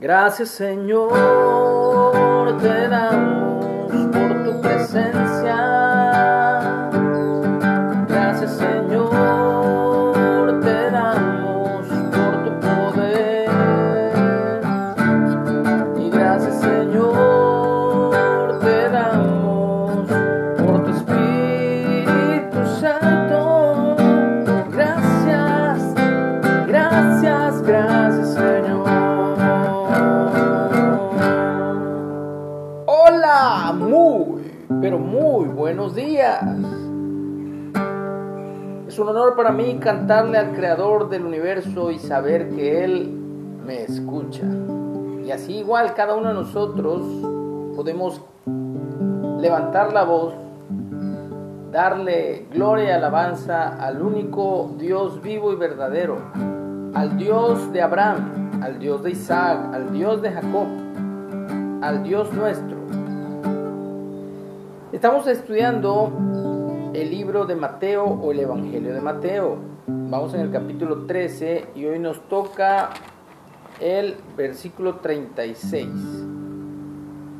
Gracias Señor, te damos un honor para mí cantarle al Creador del universo y saber que Él me escucha. Y así igual cada uno de nosotros podemos levantar la voz, darle gloria y alabanza al único Dios vivo y verdadero, al Dios de Abraham, al Dios de Isaac, al Dios de Jacob, al Dios nuestro. Estamos estudiando el libro de Mateo o el Evangelio de Mateo. Vamos en el capítulo 13 y hoy nos toca el versículo 36.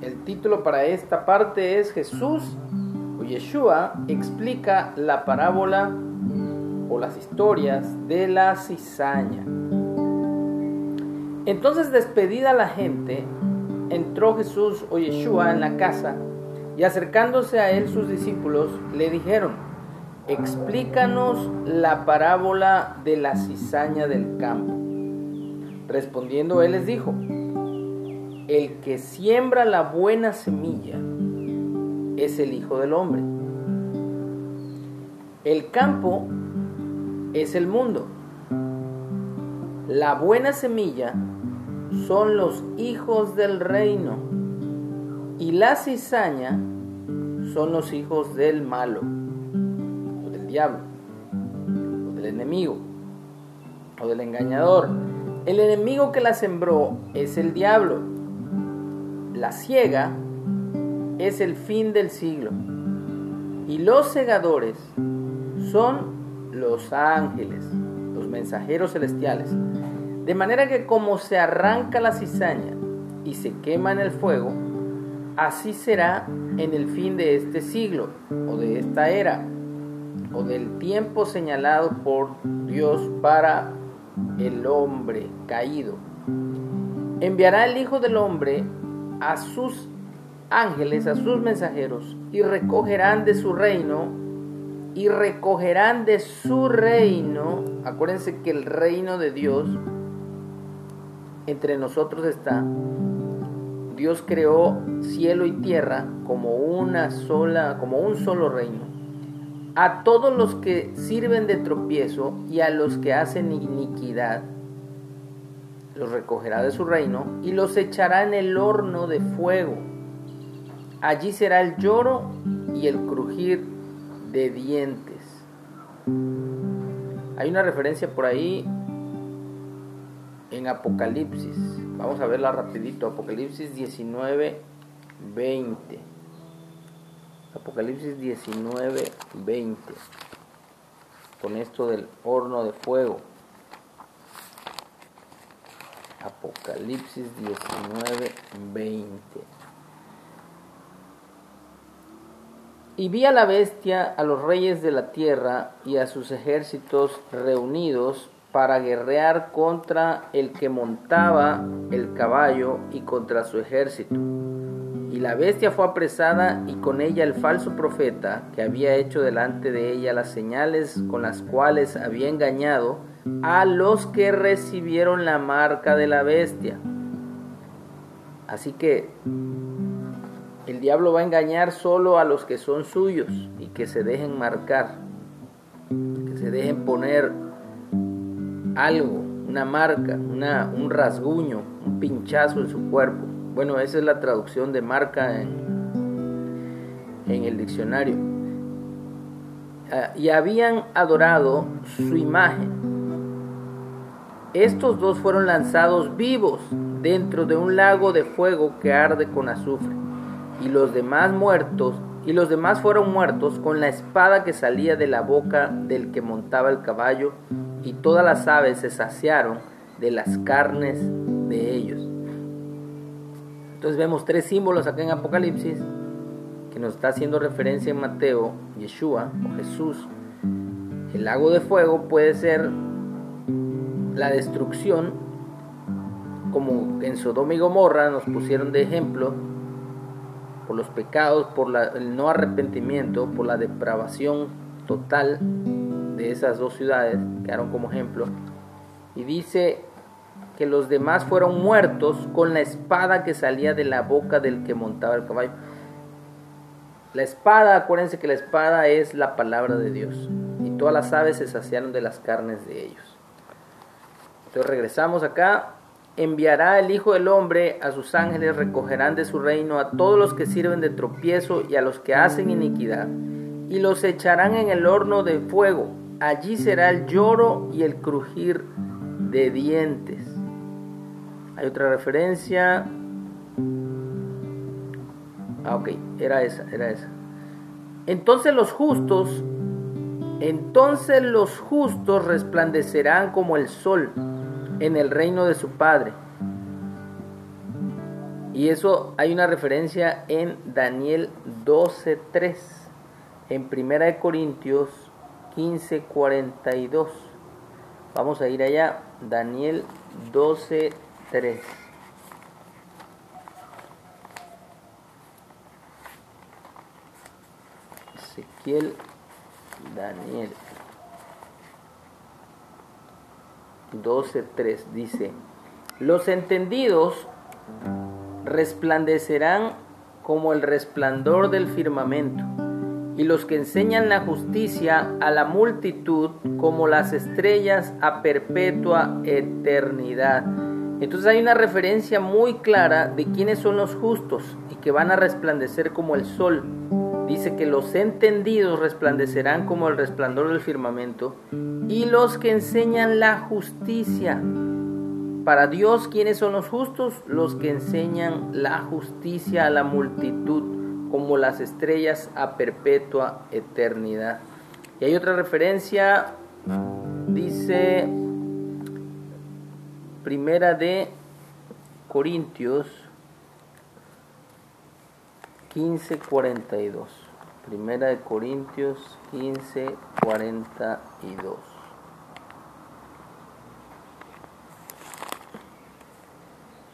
El título para esta parte es Jesús o Yeshua explica la parábola o las historias de la cizaña. Entonces despedida la gente, entró Jesús o Yeshua en la casa y acercándose a él sus discípulos le dijeron, explícanos la parábola de la cizaña del campo. Respondiendo él les dijo, el que siembra la buena semilla es el Hijo del Hombre. El campo es el mundo. La buena semilla son los hijos del reino y la cizaña son los hijos del malo, o del diablo, o del enemigo, o del engañador. El enemigo que la sembró es el diablo. La ciega es el fin del siglo. Y los segadores son los ángeles, los mensajeros celestiales. De manera que como se arranca la cizaña y se quema en el fuego, así será en el fin de este siglo o de esta era o del tiempo señalado por Dios para el hombre caído. Enviará el Hijo del Hombre a sus ángeles, a sus mensajeros, y recogerán de su reino, y recogerán de su reino, acuérdense que el reino de Dios entre nosotros está. Dios creó cielo y tierra como una sola, como un solo reino. A todos los que sirven de tropiezo y a los que hacen iniquidad, los recogerá de su reino y los echará en el horno de fuego. Allí será el lloro y el crujir de dientes. Hay una referencia por ahí en Apocalipsis. Vamos a verla rapidito. Apocalipsis 19, 20. Apocalipsis 19, 20. Con esto del horno de fuego. Apocalipsis 19, 20. Y vi a la bestia, a los reyes de la tierra y a sus ejércitos reunidos para guerrear contra el que montaba el caballo y contra su ejército. Y la bestia fue apresada y con ella el falso profeta que había hecho delante de ella las señales con las cuales había engañado a los que recibieron la marca de la bestia. Así que el diablo va a engañar solo a los que son suyos y que se dejen marcar, que se dejen poner algo, una marca, una, un rasguño, un pinchazo en su cuerpo. Bueno, esa es la traducción de marca en, en el diccionario. y habían adorado su imagen. Estos dos fueron lanzados vivos dentro de un lago de fuego que arde con azufre. Y los demás muertos, y los demás fueron muertos con la espada que salía de la boca del que montaba el caballo y todas las aves se saciaron de las carnes de ellos. Entonces vemos tres símbolos acá en Apocalipsis que nos está haciendo referencia en Mateo, Yeshua o Jesús. El lago de fuego puede ser la destrucción, como en Sodoma y Gomorra nos pusieron de ejemplo, por los pecados, por el no arrepentimiento, por la depravación total esas dos ciudades, quedaron como ejemplo. Y dice que los demás fueron muertos con la espada que salía de la boca del que montaba el caballo. La espada, acuérdense que la espada es la palabra de Dios. Y todas las aves se saciaron de las carnes de ellos. Entonces regresamos acá. Enviará el Hijo del Hombre a sus ángeles, recogerán de su reino a todos los que sirven de tropiezo y a los que hacen iniquidad, y los echarán en el horno de fuego. Allí será el lloro y el crujir de dientes. Hay otra referencia. Ah, ok, era esa, era esa. Entonces los justos, entonces los justos resplandecerán como el sol en el reino de su Padre. Y eso hay una referencia en Daniel 12.3, en Primera de Corintios 15.42. Vamos a ir allá, Daniel 12.3. Ezequiel, Daniel 12.3 dice, los entendidos resplandecerán como el resplandor del firmamento, y los que enseñan la justicia a la multitud como las estrellas a perpetua eternidad. Entonces hay una referencia muy clara de quiénes son los justos y que van a resplandecer como el sol dice que los entendidos resplandecerán como el resplandor del firmamento y los que enseñan la justicia. Para Dios, ¿quiénes son los justos? Los que enseñan la justicia a la multitud, como las estrellas a perpetua eternidad. Y hay otra referencia, dice Primera de Corintios 15:42. Primera de Corintios 15:42.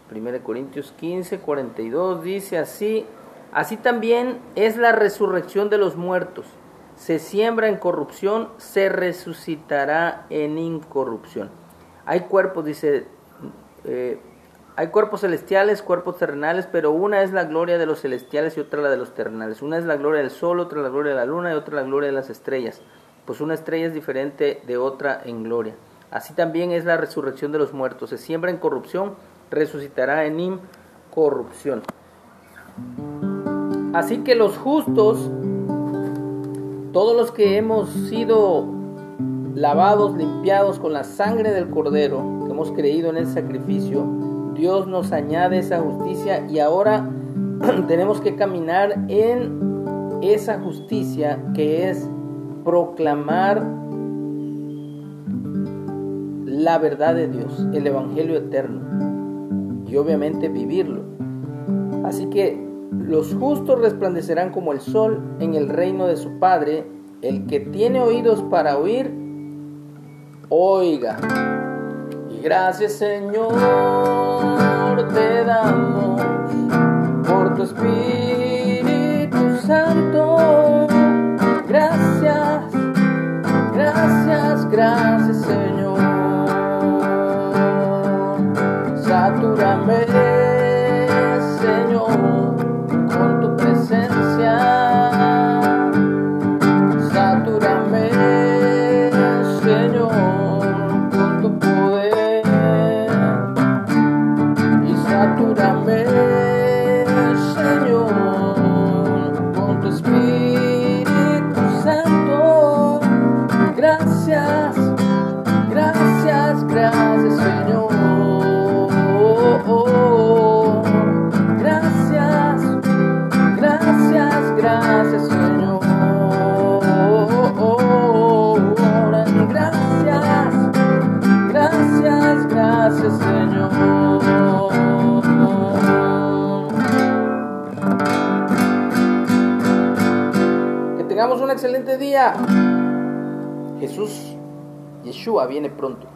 Primera de Corintios 15:42 dice así, así también es la resurrección de los muertos. Se siembra en corrupción, se resucitará en incorrupción. Hay cuerpos, dice eh, hay cuerpos celestiales, cuerpos terrenales, pero una es la gloria de los celestiales y otra la de los terrenales. Una es la gloria del sol, otra la gloria de la luna y otra la gloria de las estrellas. Pues una estrella es diferente de otra en gloria. Así también es la resurrección de los muertos. Se siembra en corrupción, resucitará en incorrupción. Así que los justos, todos los que hemos sido lavados, limpiados con la sangre del cordero, que hemos creído en el sacrificio, Dios nos añade esa justicia y ahora tenemos que caminar en esa justicia que es proclamar la verdad de Dios, el Evangelio eterno y obviamente vivirlo. Así que los justos resplandecerán como el sol en el reino de su Padre. El que tiene oídos para oír, oiga. Gracias Señor te damos por tu Espíritu Santo. Gracias, gracias, gracias Señor. Excelente día. Jesús, Yeshua viene pronto.